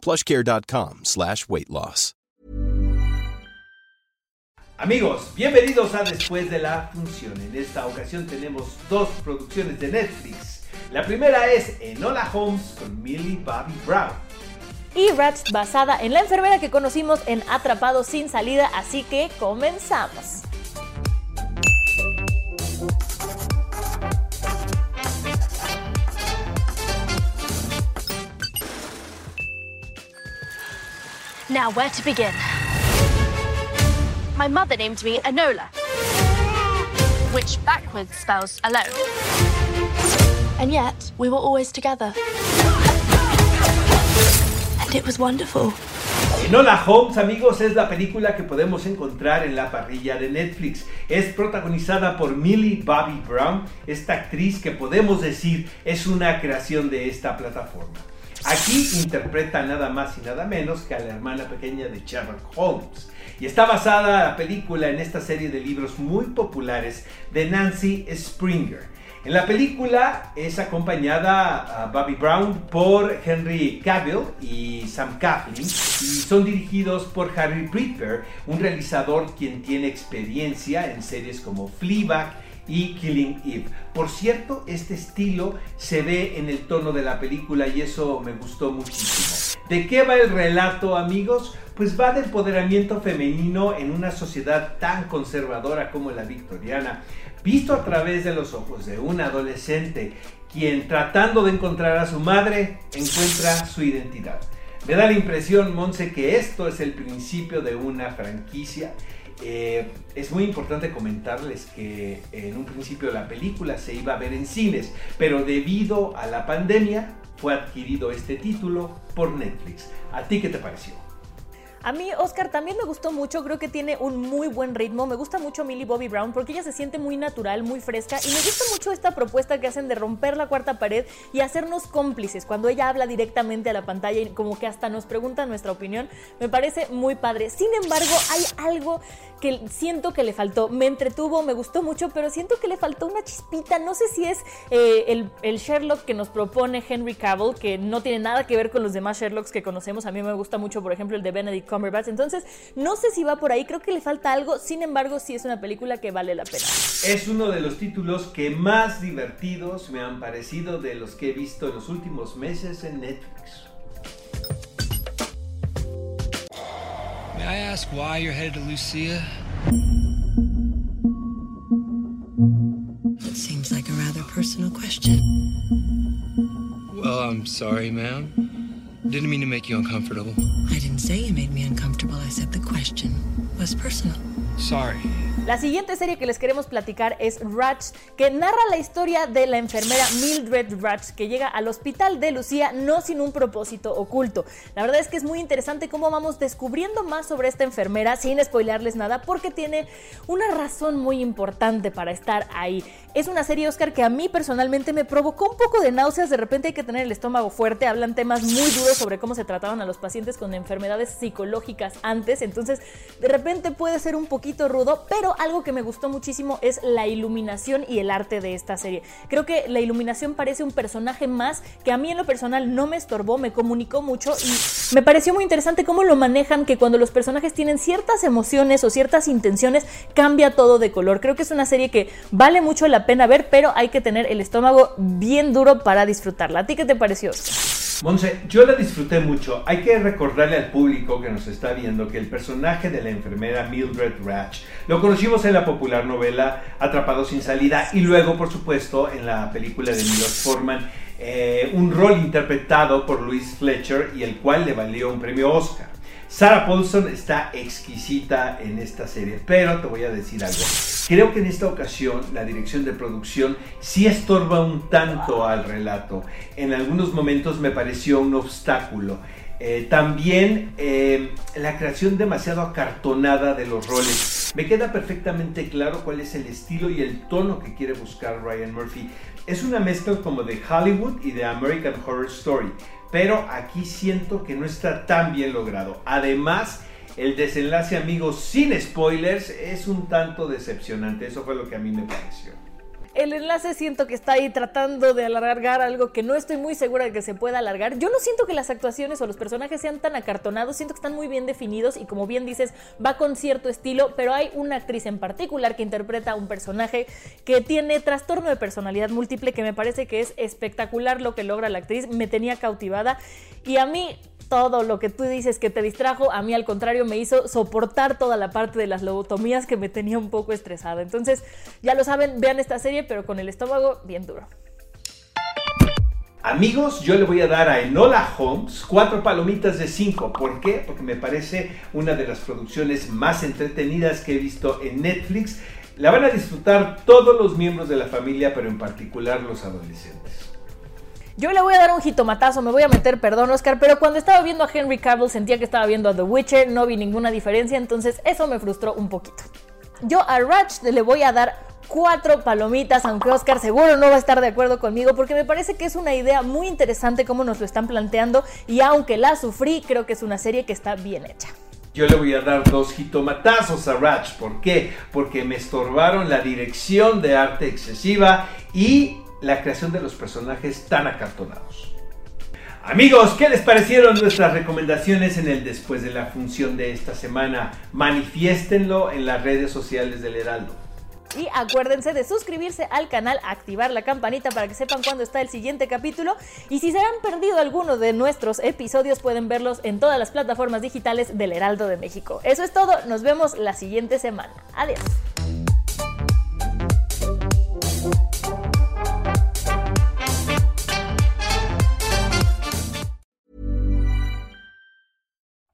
plushcare.com slash weight loss. Amigos, bienvenidos a Después de la Función. En esta ocasión tenemos dos producciones de Netflix. La primera es Enola Holmes con Millie Bobby Brown. Y Rats basada en la enfermera que conocimos en Atrapado sin salida, así que comenzamos. Now, where to begin? My mother named me Enola, which backwards spells alone. And yet, we were always together. And it was wonderful. Enola Holmes, amigos, es la película que podemos encontrar en la parrilla de Netflix. Es protagonizada por Millie Bobby Brown, esta actriz que podemos decir es una creación de esta plataforma. Aquí interpreta nada más y nada menos que a la hermana pequeña de Sherlock Holmes. Y está basada la película en esta serie de libros muy populares de Nancy Springer. En la película es acompañada a Bobby Brown por Henry Cavill y Sam Coughlin y son dirigidos por Harry Britber, un realizador quien tiene experiencia en series como Fleabag y Killing Eve. Por cierto, este estilo se ve en el tono de la película y eso me gustó muchísimo. ¿De qué va el relato, amigos? Pues va de empoderamiento femenino en una sociedad tan conservadora como la victoriana, visto a través de los ojos de un adolescente quien tratando de encontrar a su madre encuentra su identidad. Me da la impresión, Monse, que esto es el principio de una franquicia eh, es muy importante comentarles que en un principio la película se iba a ver en cines, pero debido a la pandemia fue adquirido este título por Netflix. ¿A ti qué te pareció? A mí, Oscar, también me gustó mucho, creo que tiene un muy buen ritmo. Me gusta mucho Millie Bobby Brown porque ella se siente muy natural, muy fresca. Y me gusta mucho esta propuesta que hacen de romper la cuarta pared y hacernos cómplices. Cuando ella habla directamente a la pantalla y como que hasta nos pregunta nuestra opinión, me parece muy padre. Sin embargo, hay algo que siento que le faltó. Me entretuvo, me gustó mucho, pero siento que le faltó una chispita. No sé si es eh, el, el Sherlock que nos propone Henry Cavill, que no tiene nada que ver con los demás Sherlocks que conocemos. A mí me gusta mucho, por ejemplo, el de Benedict Cumberbatch. Entonces, no sé si va por ahí, creo que le falta algo, sin embargo, sí es una película que vale la pena. Es uno de los títulos que más divertidos me han parecido de los que he visto en los últimos meses en Netflix. May I ask why you're headed to Lucia? Seems like a rather personal question. Well, I'm sorry, ma'am. Didn't mean to make you uncomfortable. I didn't say you made me uncomfortable. I said the question was personal. Sorry. La siguiente serie que les queremos platicar es Ratch, que narra la historia de la enfermera Mildred Ratch, que llega al hospital de Lucía no sin un propósito oculto. La verdad es que es muy interesante cómo vamos descubriendo más sobre esta enfermera, sin spoilearles nada, porque tiene una razón muy importante para estar ahí. Es una serie, Oscar, que a mí personalmente me provocó un poco de náuseas, de repente hay que tener el estómago fuerte, hablan temas muy duros sobre cómo se trataban a los pacientes con enfermedades psicológicas antes, entonces de repente puede ser un poquito rudo, pero algo que me gustó muchísimo es la iluminación y el arte de esta serie. Creo que la iluminación parece un personaje más que a mí en lo personal no me estorbó, me comunicó mucho y me pareció muy interesante cómo lo manejan, que cuando los personajes tienen ciertas emociones o ciertas intenciones, cambia todo de color. Creo que es una serie que vale mucho la pena ver, pero hay que tener el estómago bien duro para disfrutarla. ¿A ti qué te pareció? Monse, yo la disfruté mucho. Hay que recordarle al público que nos está viendo que el personaje de la enfermera Mildred Ratch lo conocimos en la popular novela Atrapado sin salida y luego, por supuesto, en la película de Milos Forman, eh, un rol interpretado por Louise Fletcher y el cual le valió un premio Oscar. Sarah Paulson está exquisita en esta serie, pero te voy a decir algo. Creo que en esta ocasión la dirección de producción sí estorba un tanto al relato. En algunos momentos me pareció un obstáculo. Eh, también eh, la creación demasiado acartonada de los roles. Me queda perfectamente claro cuál es el estilo y el tono que quiere buscar Ryan Murphy. Es una mezcla como de Hollywood y de American Horror Story, pero aquí siento que no está tan bien logrado. Además, el desenlace, amigos, sin spoilers, es un tanto decepcionante. Eso fue lo que a mí me pareció. El enlace siento que está ahí tratando de alargar algo que no estoy muy segura de que se pueda alargar. Yo no siento que las actuaciones o los personajes sean tan acartonados, siento que están muy bien definidos y como bien dices, va con cierto estilo, pero hay una actriz en particular que interpreta a un personaje que tiene trastorno de personalidad múltiple que me parece que es espectacular lo que logra la actriz, me tenía cautivada y a mí todo lo que tú dices que te distrajo, a mí al contrario me hizo soportar toda la parte de las lobotomías que me tenía un poco estresada. Entonces, ya lo saben, vean esta serie, pero con el estómago bien duro. Amigos, yo le voy a dar a Enola Holmes cuatro palomitas de cinco. ¿Por qué? Porque me parece una de las producciones más entretenidas que he visto en Netflix. La van a disfrutar todos los miembros de la familia, pero en particular los adolescentes. Yo le voy a dar un jitomatazo, me voy a meter, perdón Oscar, pero cuando estaba viendo a Henry Cavill sentía que estaba viendo a The Witcher, no vi ninguna diferencia, entonces eso me frustró un poquito. Yo a Ratch le voy a dar cuatro palomitas, aunque Oscar seguro no va a estar de acuerdo conmigo, porque me parece que es una idea muy interesante como nos lo están planteando y aunque la sufrí, creo que es una serie que está bien hecha. Yo le voy a dar dos jitomatazos a Ratch. ¿Por qué? Porque me estorbaron la dirección de arte excesiva y la creación de los personajes tan acartonados. Amigos, ¿qué les parecieron nuestras recomendaciones en el después de la función de esta semana? Manifiéstenlo en las redes sociales del Heraldo. Y acuérdense de suscribirse al canal, activar la campanita para que sepan cuándo está el siguiente capítulo. Y si se han perdido alguno de nuestros episodios, pueden verlos en todas las plataformas digitales del Heraldo de México. Eso es todo, nos vemos la siguiente semana. Adiós.